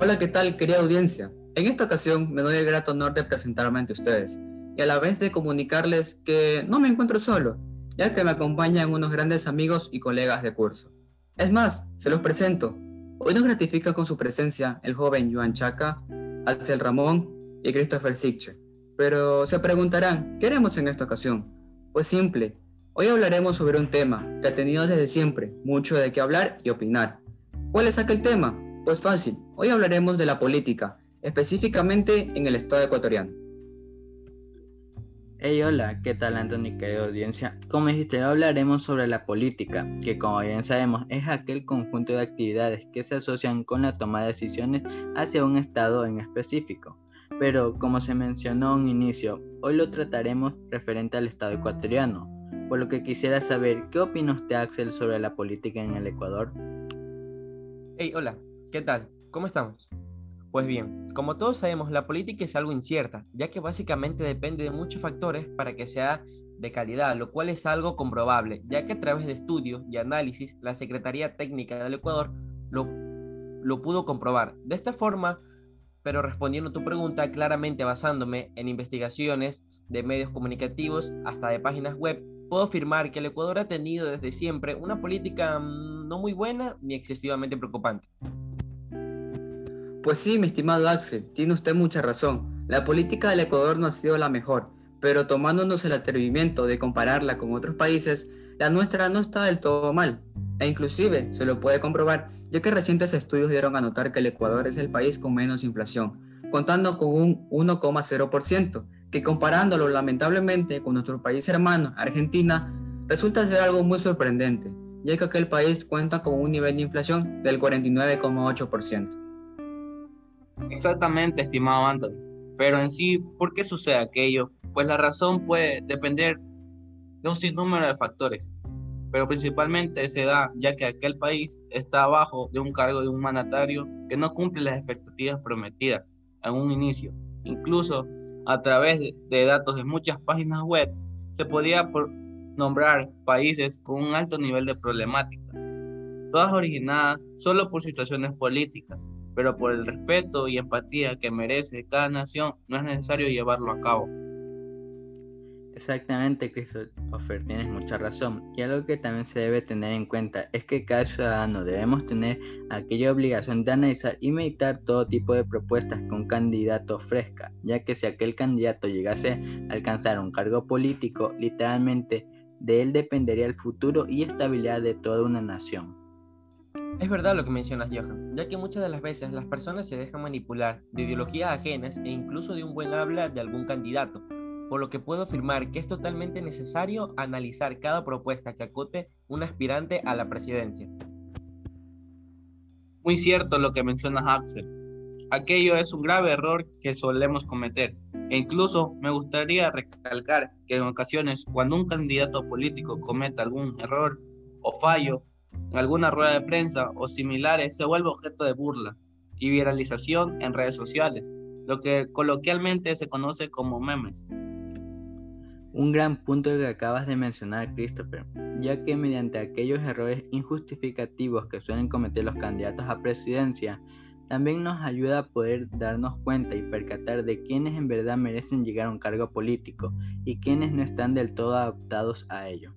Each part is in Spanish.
Hola, ¿qué tal, querida audiencia? En esta ocasión me doy el grato honor de presentarme ante ustedes y a la vez de comunicarles que no me encuentro solo, ya que me acompañan unos grandes amigos y colegas de curso. Es más, se los presento. Hoy nos gratifica con su presencia el joven Joan Chaca, Axel Ramón y Christopher Sitcher. Pero se preguntarán, ¿qué haremos en esta ocasión? Pues simple, hoy hablaremos sobre un tema que ha tenido desde siempre mucho de qué hablar y opinar. ¿Cuál es aquel tema? Pues fácil, hoy hablaremos de la política, específicamente en el estado ecuatoriano. Hey, hola, ¿qué tal Anthony, querida audiencia? Como dijiste, hablaremos sobre la política, que como bien sabemos es aquel conjunto de actividades que se asocian con la toma de decisiones hacia un estado en específico. Pero como se mencionó en un inicio, hoy lo trataremos referente al estado ecuatoriano, por lo que quisiera saber qué opina usted Axel sobre la política en el Ecuador. Hey, hola, ¿qué tal? ¿Cómo estamos? Pues bien, como todos sabemos, la política es algo incierta, ya que básicamente depende de muchos factores para que sea de calidad, lo cual es algo comprobable, ya que a través de estudios y análisis, la Secretaría Técnica del Ecuador lo, lo pudo comprobar. De esta forma, pero respondiendo a tu pregunta, claramente basándome en investigaciones de medios comunicativos hasta de páginas web, puedo afirmar que el Ecuador ha tenido desde siempre una política mm, no muy buena ni excesivamente preocupante. Pues sí, mi estimado Axel, tiene usted mucha razón. La política del Ecuador no ha sido la mejor, pero tomándonos el atrevimiento de compararla con otros países, la nuestra no está del todo mal. E inclusive se lo puede comprobar, ya que recientes estudios dieron a notar que el Ecuador es el país con menos inflación, contando con un 1,0%, que comparándolo lamentablemente con nuestro país hermano, Argentina, resulta ser algo muy sorprendente, ya que aquel país cuenta con un nivel de inflación del 49,8%. Exactamente, estimado Anthony. Pero en sí, ¿por qué sucede aquello? Pues la razón puede depender de un sinnúmero de factores, pero principalmente se da ya que aquel país está abajo de un cargo de un mandatario que no cumple las expectativas prometidas en un inicio. Incluso a través de datos de muchas páginas web se podía nombrar países con un alto nivel de problemática, todas originadas solo por situaciones políticas, pero por el respeto y empatía que merece cada nación, no es necesario llevarlo a cabo. Exactamente, Christopher, tienes mucha razón. Y algo que también se debe tener en cuenta es que cada ciudadano debemos tener aquella obligación de analizar y meditar todo tipo de propuestas que un candidato ofrezca, ya que si aquel candidato llegase a alcanzar un cargo político, literalmente de él dependería el futuro y estabilidad de toda una nación. Es verdad lo que mencionas, Johan, ya que muchas de las veces las personas se dejan manipular de ideologías ajenas e incluso de un buen habla de algún candidato, por lo que puedo afirmar que es totalmente necesario analizar cada propuesta que acote un aspirante a la presidencia. Muy cierto lo que mencionas, Axel. Aquello es un grave error que solemos cometer. E incluso me gustaría recalcar que en ocasiones cuando un candidato político cometa algún error o fallo, alguna rueda de prensa o similares se vuelve objeto de burla y viralización en redes sociales, lo que coloquialmente se conoce como memes. Un gran punto que acabas de mencionar, Christopher, ya que mediante aquellos errores injustificativos que suelen cometer los candidatos a presidencia, también nos ayuda a poder darnos cuenta y percatar de quienes en verdad merecen llegar a un cargo político y quienes no están del todo adaptados a ello.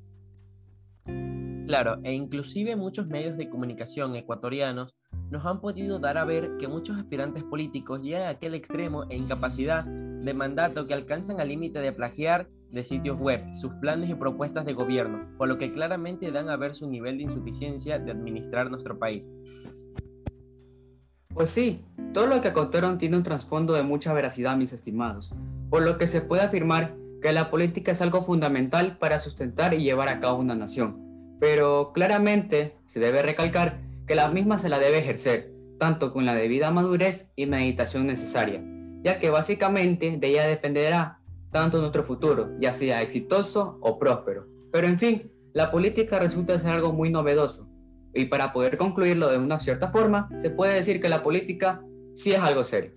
Claro, e inclusive muchos medios de comunicación ecuatorianos nos han podido dar a ver que muchos aspirantes políticos llegan a aquel extremo e incapacidad de mandato que alcanzan al límite de plagiar de sitios web sus planes y propuestas de gobierno, por lo que claramente dan a ver su nivel de insuficiencia de administrar nuestro país. Pues sí, todo lo que acotaron tiene un trasfondo de mucha veracidad, mis estimados, por lo que se puede afirmar que la política es algo fundamental para sustentar y llevar a cabo una nación pero claramente se debe recalcar que la misma se la debe ejercer, tanto con la debida madurez y meditación necesaria, ya que básicamente de ella dependerá tanto nuestro futuro, ya sea exitoso o próspero. Pero en fin, la política resulta ser algo muy novedoso, y para poder concluirlo de una cierta forma, se puede decir que la política sí es algo serio.